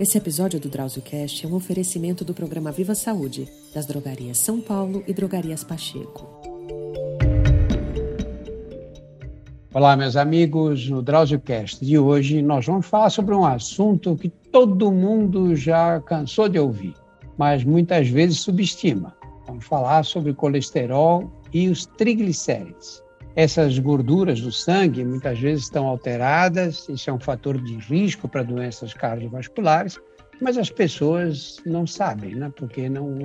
Esse episódio do DrauzioCast é um oferecimento do programa Viva Saúde, das drogarias São Paulo e drogarias Pacheco. Olá, meus amigos. No DrauzioCast de hoje, nós vamos falar sobre um assunto que todo mundo já cansou de ouvir, mas muitas vezes subestima. Vamos falar sobre colesterol e os triglicérides. Essas gorduras do sangue muitas vezes estão alteradas, isso é um fator de risco para doenças cardiovasculares, mas as pessoas não sabem, né? porque não,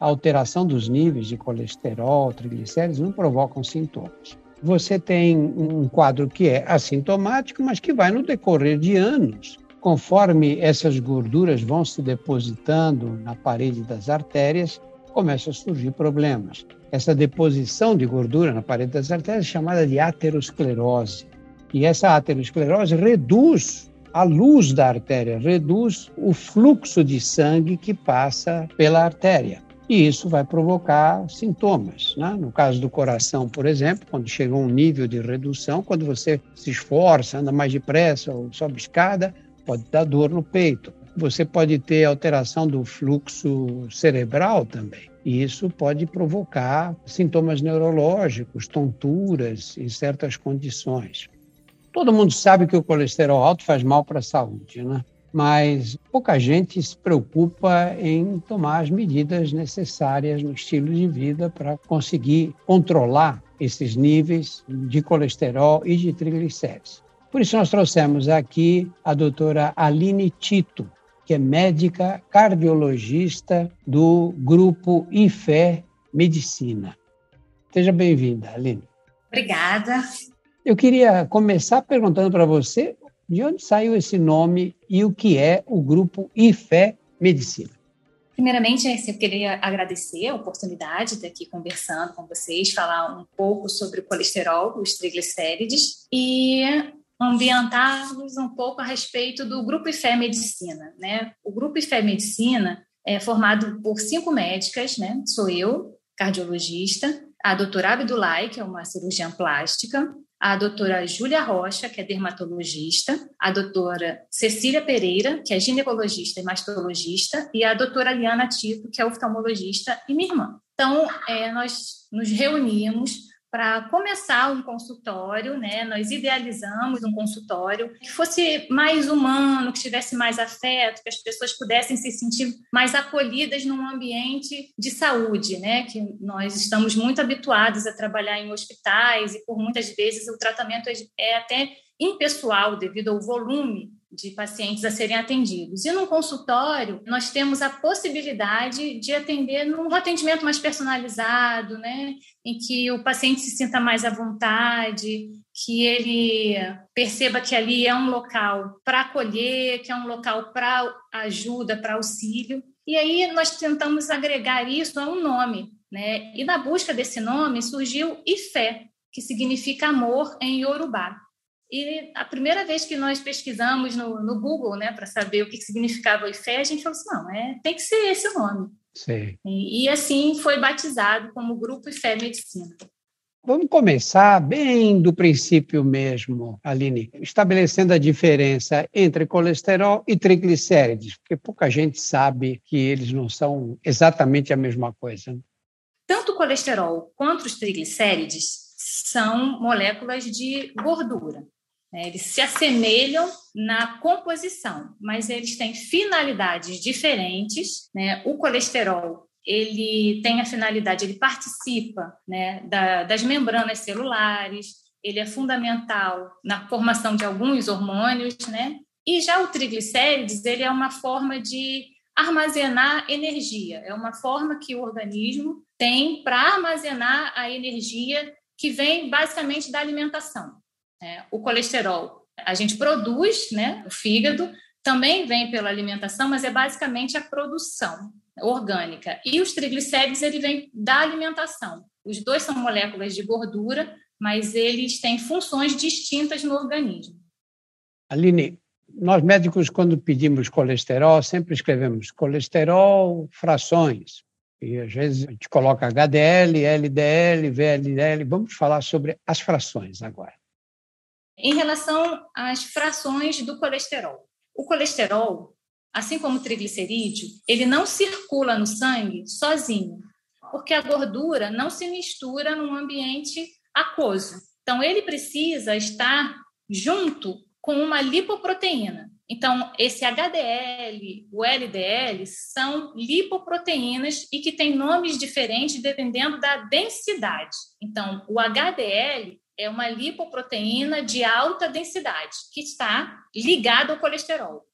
a alteração dos níveis de colesterol, triglicéridos não provocam sintomas. Você tem um quadro que é assintomático, mas que vai no decorrer de anos, conforme essas gorduras vão se depositando na parede das artérias, começam a surgir problemas essa deposição de gordura na parede das artérias é chamada de aterosclerose. E essa aterosclerose reduz a luz da artéria, reduz o fluxo de sangue que passa pela artéria. E isso vai provocar sintomas. Né? No caso do coração, por exemplo, quando chega a um nível de redução, quando você se esforça, anda mais depressa ou sobe escada, pode dar dor no peito. Você pode ter alteração do fluxo cerebral também. E isso pode provocar sintomas neurológicos, tonturas em certas condições. Todo mundo sabe que o colesterol alto faz mal para a saúde, né? mas pouca gente se preocupa em tomar as medidas necessárias no estilo de vida para conseguir controlar esses níveis de colesterol e de triglicéridos. Por isso, nós trouxemos aqui a doutora Aline Tito, que é médica cardiologista do grupo IFE Medicina. Seja bem-vinda, Aline. Obrigada. Eu queria começar perguntando para você de onde saiu esse nome e o que é o grupo IFE Medicina. Primeiramente, eu queria agradecer a oportunidade de estar aqui conversando com vocês, falar um pouco sobre o colesterol, os triglicérides e ambientar-nos um pouco a respeito do Grupo IFE Medicina. Né? O Grupo IFE Medicina é formado por cinco médicas, né? sou eu, cardiologista, a doutora Abdulai, que é uma cirurgiã plástica, a doutora Júlia Rocha, que é dermatologista, a doutora Cecília Pereira, que é ginecologista e mastologista, e a doutora Liana Tito, que é oftalmologista, e minha irmã. Então, é, nós nos reunimos para começar um consultório, né? Nós idealizamos um consultório que fosse mais humano, que tivesse mais afeto, que as pessoas pudessem se sentir mais acolhidas num ambiente de saúde, né? Que nós estamos muito habituados a trabalhar em hospitais e por muitas vezes o tratamento é até impessoal devido ao volume de pacientes a serem atendidos. E no consultório, nós temos a possibilidade de atender num atendimento mais personalizado, né? em que o paciente se sinta mais à vontade, que ele perceba que ali é um local para acolher, que é um local para ajuda, para auxílio. E aí nós tentamos agregar isso a um nome. Né? E na busca desse nome surgiu Ifé, que significa amor em Yorubá. E a primeira vez que nós pesquisamos no, no Google, né, para saber o que significava o IFE, a gente falou assim, não, é, tem que ser esse o nome. Sim. E, e assim foi batizado como Grupo IFE Medicina. Vamos começar bem do princípio mesmo, Aline, estabelecendo a diferença entre colesterol e triglicérides, porque pouca gente sabe que eles não são exatamente a mesma coisa. Tanto o colesterol quanto os triglicérides são moléculas de gordura. Né? Eles se assemelham na composição, mas eles têm finalidades diferentes. Né? O colesterol ele tem a finalidade, ele participa né, da, das membranas celulares, ele é fundamental na formação de alguns hormônios, né? E já o triglicérides, ele é uma forma de armazenar energia, é uma forma que o organismo tem para armazenar a energia que vem basicamente da alimentação. É, o colesterol a gente produz, né? O fígado também vem pela alimentação, mas é basicamente a produção orgânica. E os triglicéridos ele vem da alimentação. Os dois são moléculas de gordura, mas eles têm funções distintas no organismo. Aline, nós médicos, quando pedimos colesterol, sempre escrevemos colesterol, frações. E às vezes a gente coloca HDL, LDL, VLDL. Vamos falar sobre as frações agora. Em relação às frações do colesterol. O colesterol, assim como o triglicerídeo, ele não circula no sangue sozinho, porque a gordura não se mistura num ambiente aquoso. Então, ele precisa estar junto com uma lipoproteína. Então, esse HDL, o LDL, são lipoproteínas e que têm nomes diferentes dependendo da densidade. Então, o HDL é uma lipoproteína de alta densidade, que está ligada ao colesterol.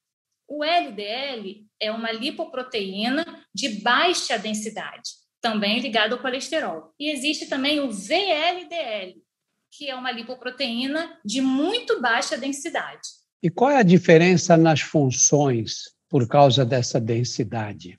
O LDL é uma lipoproteína de baixa densidade, também ligada ao colesterol. E existe também o VLDL, que é uma lipoproteína de muito baixa densidade. E qual é a diferença nas funções por causa dessa densidade?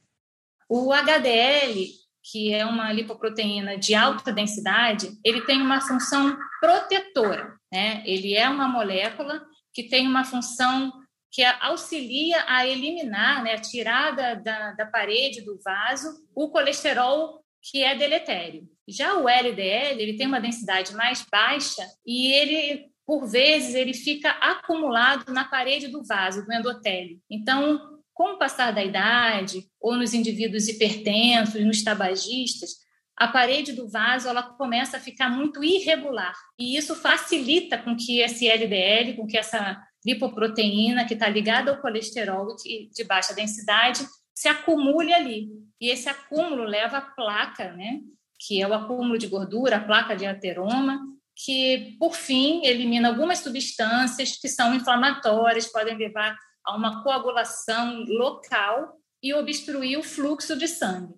O HDL, que é uma lipoproteína de alta densidade, ele tem uma função protetora. Né? Ele é uma molécula que tem uma função que auxilia a eliminar, né, a tirada da, da parede do vaso, o colesterol que é deletério. Já o LDL, ele tem uma densidade mais baixa e ele, por vezes, ele fica acumulado na parede do vaso, do endotélio. Então, com o passar da idade, ou nos indivíduos hipertensos, nos tabagistas, a parede do vaso ela começa a ficar muito irregular. E isso facilita com que esse LDL, com que essa lipoproteína que está ligada ao colesterol de baixa densidade se acumule ali. E esse acúmulo leva à placa, né? que é o acúmulo de gordura, a placa de ateroma, que, por fim, elimina algumas substâncias que são inflamatórias, podem levar a uma coagulação local e obstruir o fluxo de sangue.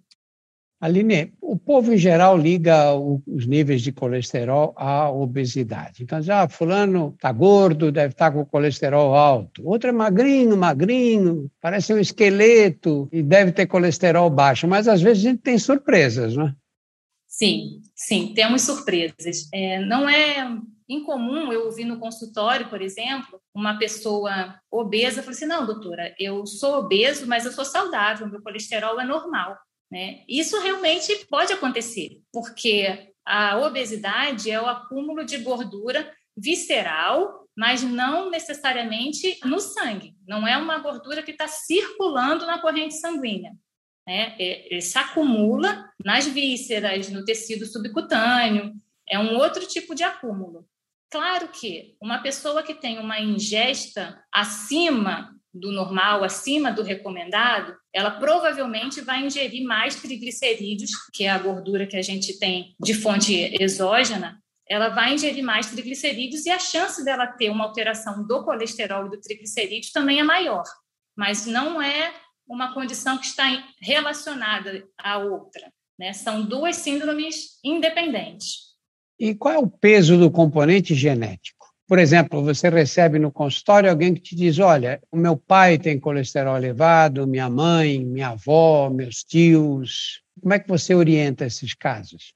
Aline, o povo em geral liga os níveis de colesterol à obesidade. Então, já ah, fulano está gordo, deve estar tá com colesterol alto. Outro é magrinho, magrinho, parece um esqueleto e deve ter colesterol baixo. Mas às vezes a gente tem surpresas, não é? Sim, sim, temos surpresas. É, não é incomum eu ouvir no consultório, por exemplo, uma pessoa obesa falar assim: não, doutora, eu sou obeso, mas eu sou saudável, meu colesterol é normal. Né? Isso realmente pode acontecer, porque a obesidade é o acúmulo de gordura visceral, mas não necessariamente no sangue. Não é uma gordura que está circulando na corrente sanguínea. Né? É, se acumula nas vísceras, no tecido subcutâneo. É um outro tipo de acúmulo. Claro que uma pessoa que tem uma ingesta acima do normal, acima do recomendado, ela provavelmente vai ingerir mais triglicerídeos, que é a gordura que a gente tem de fonte exógena, ela vai ingerir mais triglicerídeos e a chance dela ter uma alteração do colesterol e do triglicerídeo também é maior. Mas não é uma condição que está relacionada à outra. Né? São duas síndromes independentes. E qual é o peso do componente genético? Por exemplo, você recebe no consultório alguém que te diz: Olha, o meu pai tem colesterol elevado, minha mãe, minha avó, meus tios. Como é que você orienta esses casos?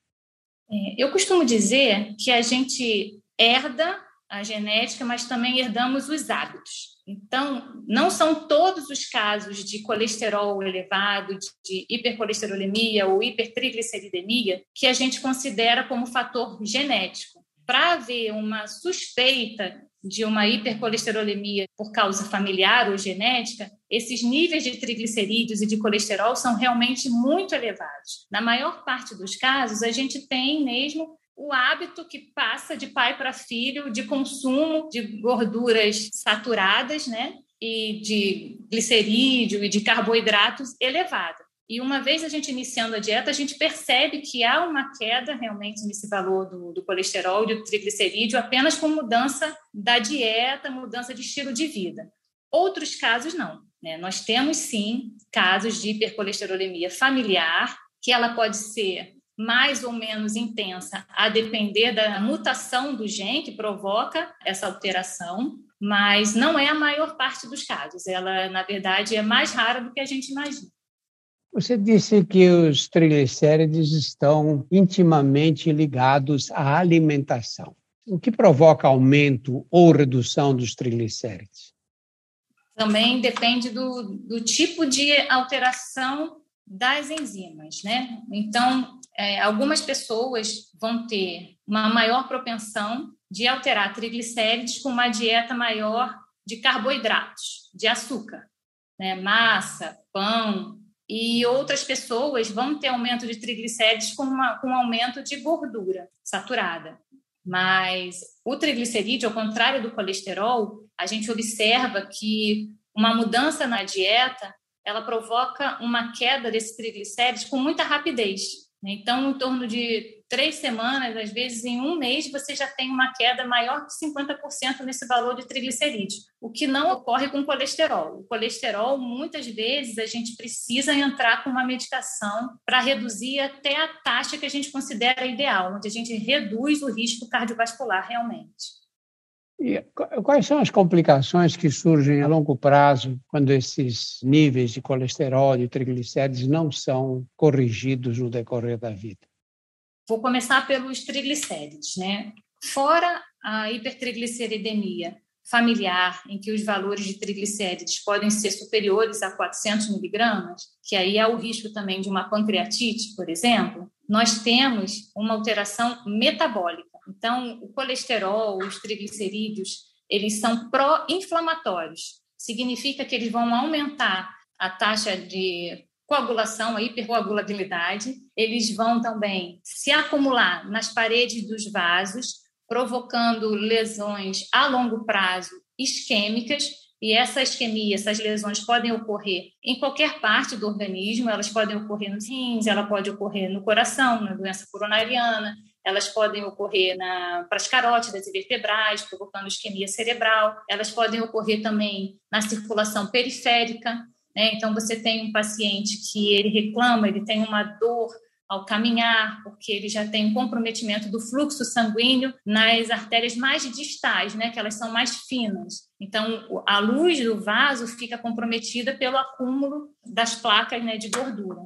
É, eu costumo dizer que a gente herda a genética, mas também herdamos os hábitos. Então, não são todos os casos de colesterol elevado, de hipercolesterolemia ou hipertrigliceridemia que a gente considera como fator genético para haver uma suspeita de uma hipercolesterolemia por causa familiar ou genética, esses níveis de triglicerídeos e de colesterol são realmente muito elevados. Na maior parte dos casos, a gente tem mesmo o hábito que passa de pai para filho de consumo de gorduras saturadas, né? E de glicerídeo e de carboidratos elevada. E uma vez a gente iniciando a dieta, a gente percebe que há uma queda realmente nesse valor do, do colesterol e do triglicerídeo apenas com mudança da dieta, mudança de estilo de vida. Outros casos não. Né? Nós temos sim casos de hipercolesterolemia familiar, que ela pode ser mais ou menos intensa, a depender da mutação do gene que provoca essa alteração, mas não é a maior parte dos casos. Ela, na verdade, é mais rara do que a gente imagina. Você disse que os triglicérides estão intimamente ligados à alimentação. O que provoca aumento ou redução dos triglicérides? Também depende do, do tipo de alteração das enzimas, né? Então, é, algumas pessoas vão ter uma maior propensão de alterar triglicérides com uma dieta maior de carboidratos, de açúcar. né, massa, pão, e outras pessoas vão ter aumento de triglicérides com, uma, com um aumento de gordura saturada. Mas o triglicerídeo, ao contrário do colesterol, a gente observa que uma mudança na dieta ela provoca uma queda desse triglicérides com muita rapidez. Então, em torno de três semanas, às vezes em um mês, você já tem uma queda maior que 50% nesse valor de triglicerídeos, o que não ocorre com colesterol. O colesterol, muitas vezes, a gente precisa entrar com uma medicação para reduzir até a taxa que a gente considera ideal, onde a gente reduz o risco cardiovascular realmente. E quais são as complicações que surgem a longo prazo quando esses níveis de colesterol e triglicérides não são corrigidos no decorrer da vida? Vou começar pelos triglicérides, né? Fora a hipertrigliceridemia familiar, em que os valores de triglicérides podem ser superiores a 400 miligramas, que aí há o risco também de uma pancreatite, por exemplo, nós temos uma alteração metabólica então, o colesterol, os triglicerídeos, eles são pró-inflamatórios. Significa que eles vão aumentar a taxa de coagulação, a hipercoagulabilidade. Eles vão também se acumular nas paredes dos vasos, provocando lesões a longo prazo isquêmicas. E essa isquemia, essas lesões podem ocorrer em qualquer parte do organismo, elas podem ocorrer nos rins, ela pode ocorrer no coração, na doença coronariana, elas podem ocorrer na, para as carótidas e vertebrais, provocando isquemia cerebral, elas podem ocorrer também na circulação periférica. Né? Então, você tem um paciente que ele reclama, ele tem uma dor ao caminhar, porque ele já tem um comprometimento do fluxo sanguíneo nas artérias mais distais, né, que elas são mais finas. Então, a luz do vaso fica comprometida pelo acúmulo das placas né, de gordura.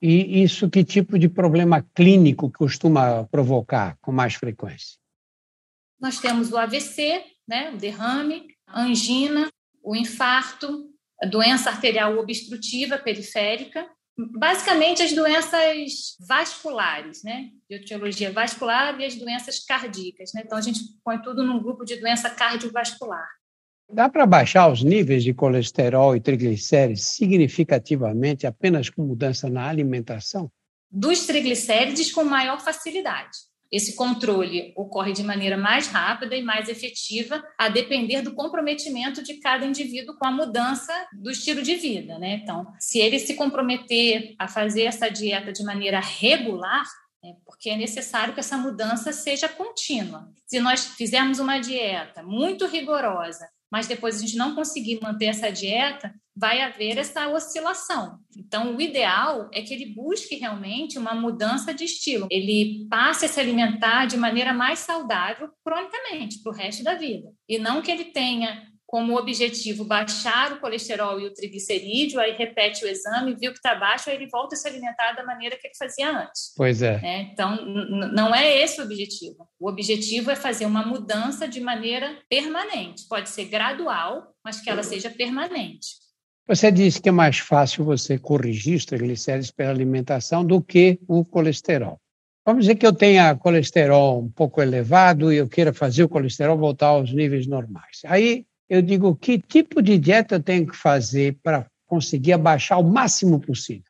E isso que tipo de problema clínico costuma provocar com mais frequência? Nós temos o AVC, né, o derrame, a angina, o infarto, a doença arterial obstrutiva periférica, basicamente as doenças vasculares, né, de etiologia vascular e as doenças cardíacas, né? Então a gente põe tudo num grupo de doença cardiovascular. Dá para baixar os níveis de colesterol e triglicérides significativamente apenas com mudança na alimentação? Dos triglicérides com maior facilidade. Esse controle ocorre de maneira mais rápida e mais efetiva, a depender do comprometimento de cada indivíduo com a mudança do estilo de vida. Né? Então, se ele se comprometer a fazer essa dieta de maneira regular, é porque é necessário que essa mudança seja contínua. Se nós fizermos uma dieta muito rigorosa mas depois a gente não conseguir manter essa dieta, vai haver essa oscilação. Então, o ideal é que ele busque realmente uma mudança de estilo. Ele passe a se alimentar de maneira mais saudável cronicamente, para o resto da vida. E não que ele tenha como objetivo baixar o colesterol e o triglicerídeo, aí repete o exame, viu que está baixo, aí ele volta a se alimentar da maneira que ele fazia antes. Pois é. é então, não é esse o objetivo. O objetivo é fazer uma mudança de maneira permanente. Pode ser gradual, mas que ela seja permanente. Você disse que é mais fácil você corrigir os triglicéridos pela alimentação do que o colesterol. Vamos dizer que eu tenha colesterol um pouco elevado e eu queira fazer o colesterol voltar aos níveis normais. Aí eu digo que tipo de dieta eu tenho que fazer para conseguir abaixar o máximo possível?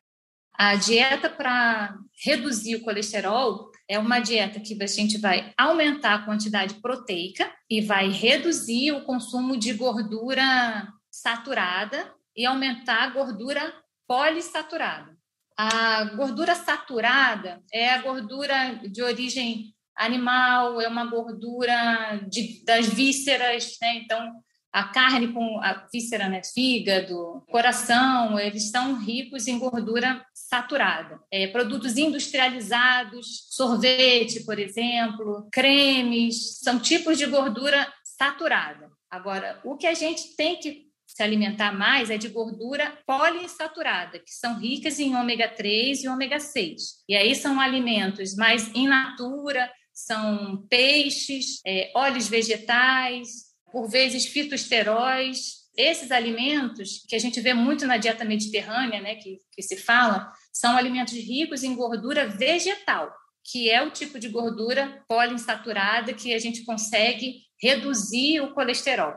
A dieta para reduzir o colesterol é uma dieta que a gente vai aumentar a quantidade proteica e vai reduzir o consumo de gordura saturada e aumentar a gordura polissaturada. A gordura saturada é a gordura de origem animal, é uma gordura de, das vísceras, né? Então, a carne com a víscera, né, fígado, coração, eles estão ricos em gordura saturada. É, produtos industrializados, sorvete, por exemplo, cremes, são tipos de gordura saturada. Agora, o que a gente tem que se alimentar mais é de gordura poliinsaturada, que são ricas em ômega 3 e ômega 6. E aí são alimentos mais in natura, são peixes, é, óleos vegetais, por vezes fitoesteróis. Esses alimentos que a gente vê muito na dieta mediterrânea, né, que, que se fala, são alimentos ricos em gordura vegetal, que é o tipo de gordura poliinsaturada que a gente consegue reduzir o colesterol.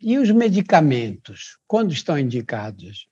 E os medicamentos, quando estão indicados?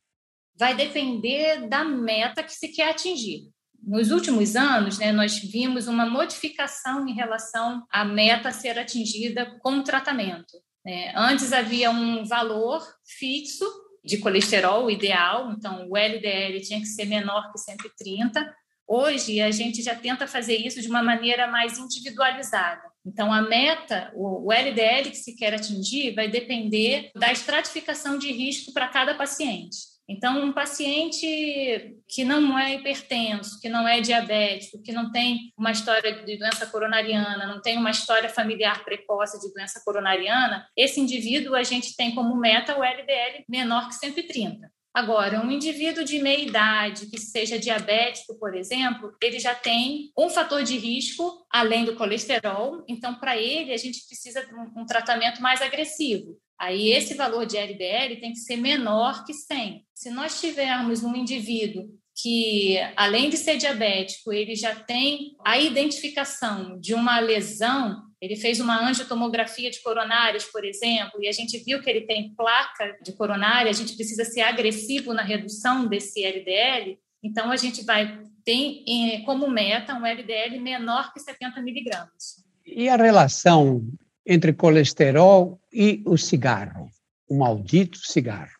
Vai depender da meta que se quer atingir. Nos últimos anos, né, nós vimos uma modificação em relação à meta ser atingida com o tratamento. Né? Antes havia um valor fixo de colesterol ideal, então o LDL tinha que ser menor que 130. Hoje a gente já tenta fazer isso de uma maneira mais individualizada. Então a meta, o LDL que se quer atingir, vai depender da estratificação de risco para cada paciente. Então, um paciente que não é hipertenso, que não é diabético, que não tem uma história de doença coronariana, não tem uma história familiar precoce de doença coronariana, esse indivíduo a gente tem como meta o LDL menor que 130. Agora, um indivíduo de meia idade que seja diabético, por exemplo, ele já tem um fator de risco além do colesterol, então para ele a gente precisa de um, tratamento mais agressivo. Aí esse valor de LDL tem que ser menor que 100. Se nós tivermos um indivíduo que, além de ser diabético, ele já tem a identificação de uma lesão, ele fez uma angiotomografia de coronárias, por exemplo, e a gente viu que ele tem placa de coronária, a gente precisa ser agressivo na redução desse LDL, então a gente vai ter como meta um LDL menor que 70 miligramas. E a relação entre colesterol e o cigarro, o maldito cigarro.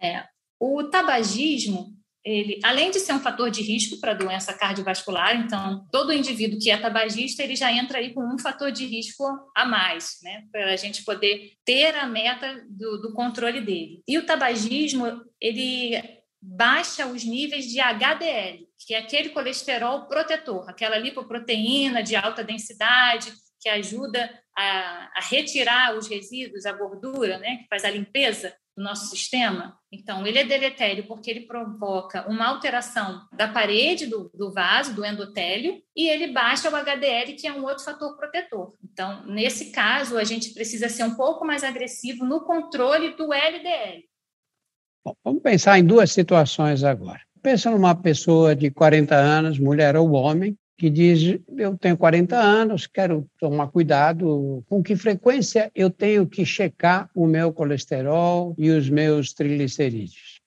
É, o tabagismo, ele, além de ser um fator de risco para doença cardiovascular, então todo indivíduo que é tabagista ele já entra aí com um fator de risco a mais, né, para a gente poder ter a meta do, do controle dele. E o tabagismo ele baixa os níveis de HDL, que é aquele colesterol protetor, aquela lipoproteína de alta densidade que ajuda a, a, retirar os resíduos, a gordura, né, que faz a limpeza do nosso sistema. Então, ele é deletério porque ele provoca uma alteração da parede do, do vaso, do endotélio, e ele baixa o HDL, que é um outro fator protetor. Então, nesse caso, a gente precisa ser um pouco mais agressivo no controle do LDL. Bom, vamos pensar em duas situações agora. Pensa numa pessoa de 40 anos, mulher ou homem, que diz: eu tenho 40 anos, quero tomar cuidado. Com que frequência eu tenho que checar o meu colesterol e os meus triglicerídeos?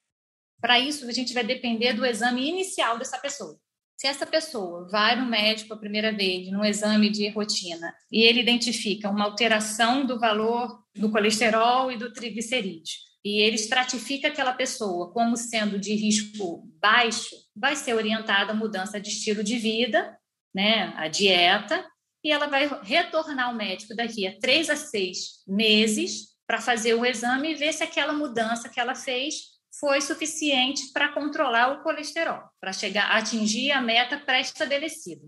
Para isso, a gente vai depender do exame inicial dessa pessoa. Se essa pessoa vai no médico a primeira vez, num exame de rotina, e ele identifica uma alteração do valor do colesterol e do triglicerídeo, e ele estratifica aquela pessoa como sendo de risco baixo, vai ser orientada a mudança de estilo de vida, né, a dieta, e ela vai retornar ao médico daqui a três a seis meses para fazer o exame e ver se aquela mudança que ela fez foi suficiente para controlar o colesterol, para chegar a atingir a meta pré-estabelecida.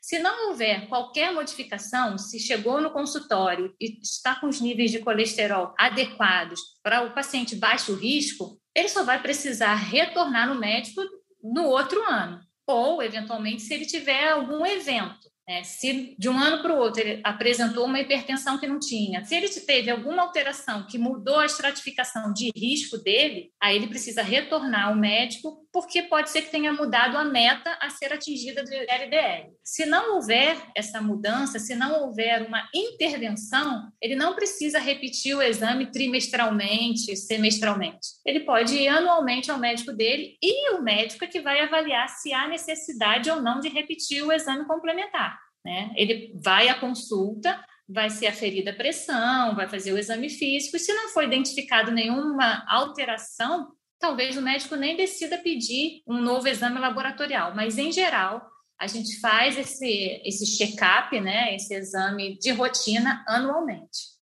Se não houver qualquer modificação, se chegou no consultório e está com os níveis de colesterol adequados para o paciente baixo risco, ele só vai precisar retornar no médico no outro ano, ou, eventualmente, se ele tiver algum evento é, se de um ano para o outro ele apresentou uma hipertensão que não tinha, se ele teve alguma alteração que mudou a estratificação de risco dele, aí ele precisa retornar ao médico, porque pode ser que tenha mudado a meta a ser atingida do LDL. Se não houver essa mudança, se não houver uma intervenção, ele não precisa repetir o exame trimestralmente, semestralmente. Ele pode ir anualmente ao médico dele e o médico é que vai avaliar se há necessidade ou não de repetir o exame complementar. Né? Ele vai à consulta, vai ser aferida a pressão, vai fazer o exame físico, e se não for identificado nenhuma alteração, talvez o médico nem decida pedir um novo exame laboratorial, mas em geral a gente faz esse, esse check-up, né, esse exame de rotina anualmente.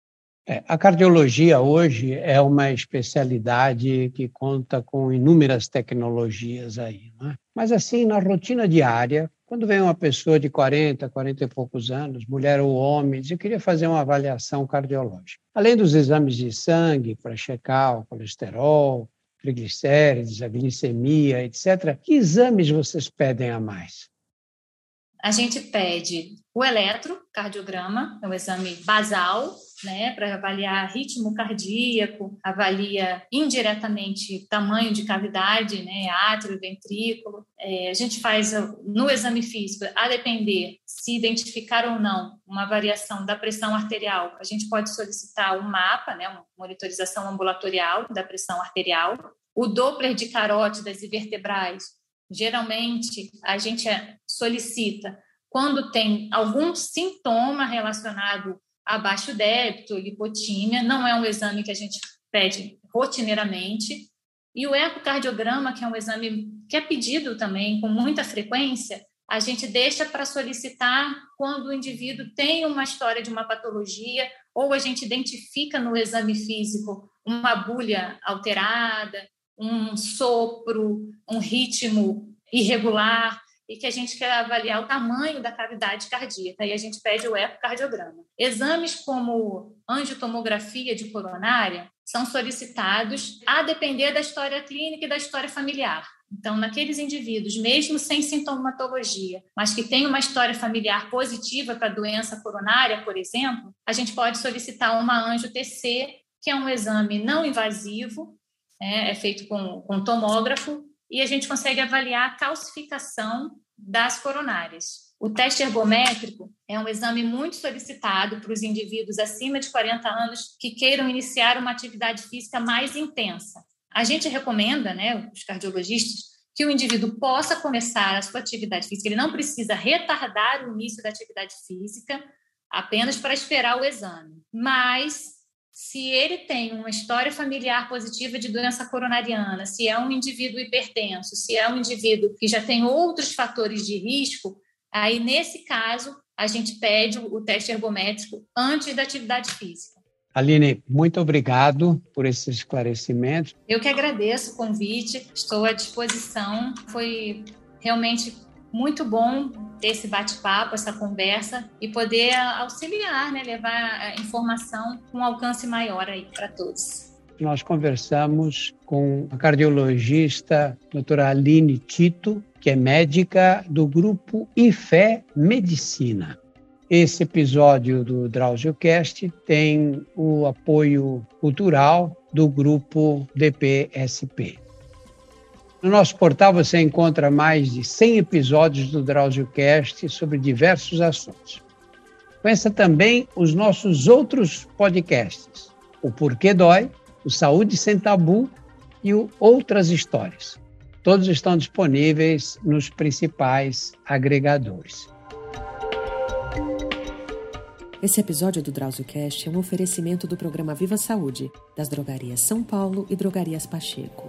É, a cardiologia hoje é uma especialidade que conta com inúmeras tecnologias aí, é? mas assim, na rotina diária, quando vem uma pessoa de 40, 40 e poucos anos, mulher ou homem, diz: Eu queria fazer uma avaliação cardiológica. Além dos exames de sangue para checar o colesterol, triglicérides, a glicemia, etc., que exames vocês pedem a mais? A gente pede o eletrocardiograma, é um exame basal, né, para avaliar ritmo cardíaco, avalia indiretamente tamanho de cavidade, né, átrio, ventrículo. É, a gente faz no exame físico, a depender se identificar ou não uma variação da pressão arterial, a gente pode solicitar um mapa, né, uma monitorização ambulatorial da pressão arterial. O Doppler de carótidas e vertebrais, geralmente a gente solicita quando tem algum sintoma relacionado a baixo débito, lipotímia, não é um exame que a gente pede rotineiramente. E o ecocardiograma, que é um exame que é pedido também com muita frequência, a gente deixa para solicitar quando o indivíduo tem uma história de uma patologia ou a gente identifica no exame físico uma bulha alterada, um sopro, um ritmo irregular e que a gente quer avaliar o tamanho da cavidade cardíaca, e a gente pede o ecocardiograma. Exames como angiotomografia de coronária são solicitados a depender da história clínica e da história familiar. Então, naqueles indivíduos, mesmo sem sintomatologia, mas que têm uma história familiar positiva para doença coronária, por exemplo, a gente pode solicitar uma angio-TC, que é um exame não invasivo, é, é feito com, com tomógrafo, e a gente consegue avaliar a calcificação das coronárias. O teste ergométrico é um exame muito solicitado para os indivíduos acima de 40 anos que queiram iniciar uma atividade física mais intensa. A gente recomenda, né, os cardiologistas, que o indivíduo possa começar a sua atividade física. Ele não precisa retardar o início da atividade física apenas para esperar o exame. Mas se ele tem uma história familiar positiva de doença coronariana, se é um indivíduo hipertenso, se é um indivíduo que já tem outros fatores de risco, aí nesse caso a gente pede o teste ergométrico antes da atividade física. Aline, muito obrigado por esses esclarecimentos. Eu que agradeço o convite, estou à disposição. Foi realmente muito bom ter esse bate-papo, essa conversa e poder auxiliar, né, levar a informação com alcance maior aí para todos. Nós conversamos com a cardiologista doutora Aline Tito, que é médica do grupo IFE Medicina. Esse episódio do DrauzioCast tem o apoio cultural do grupo DPSP. No nosso portal você encontra mais de 100 episódios do DrauzioCast sobre diversos assuntos. Conheça também os nossos outros podcasts, o Porquê Dói, o Saúde Sem Tabu e o Outras Histórias. Todos estão disponíveis nos principais agregadores. Esse episódio do DrauzioCast é um oferecimento do programa Viva Saúde, das drogarias São Paulo e drogarias Pacheco.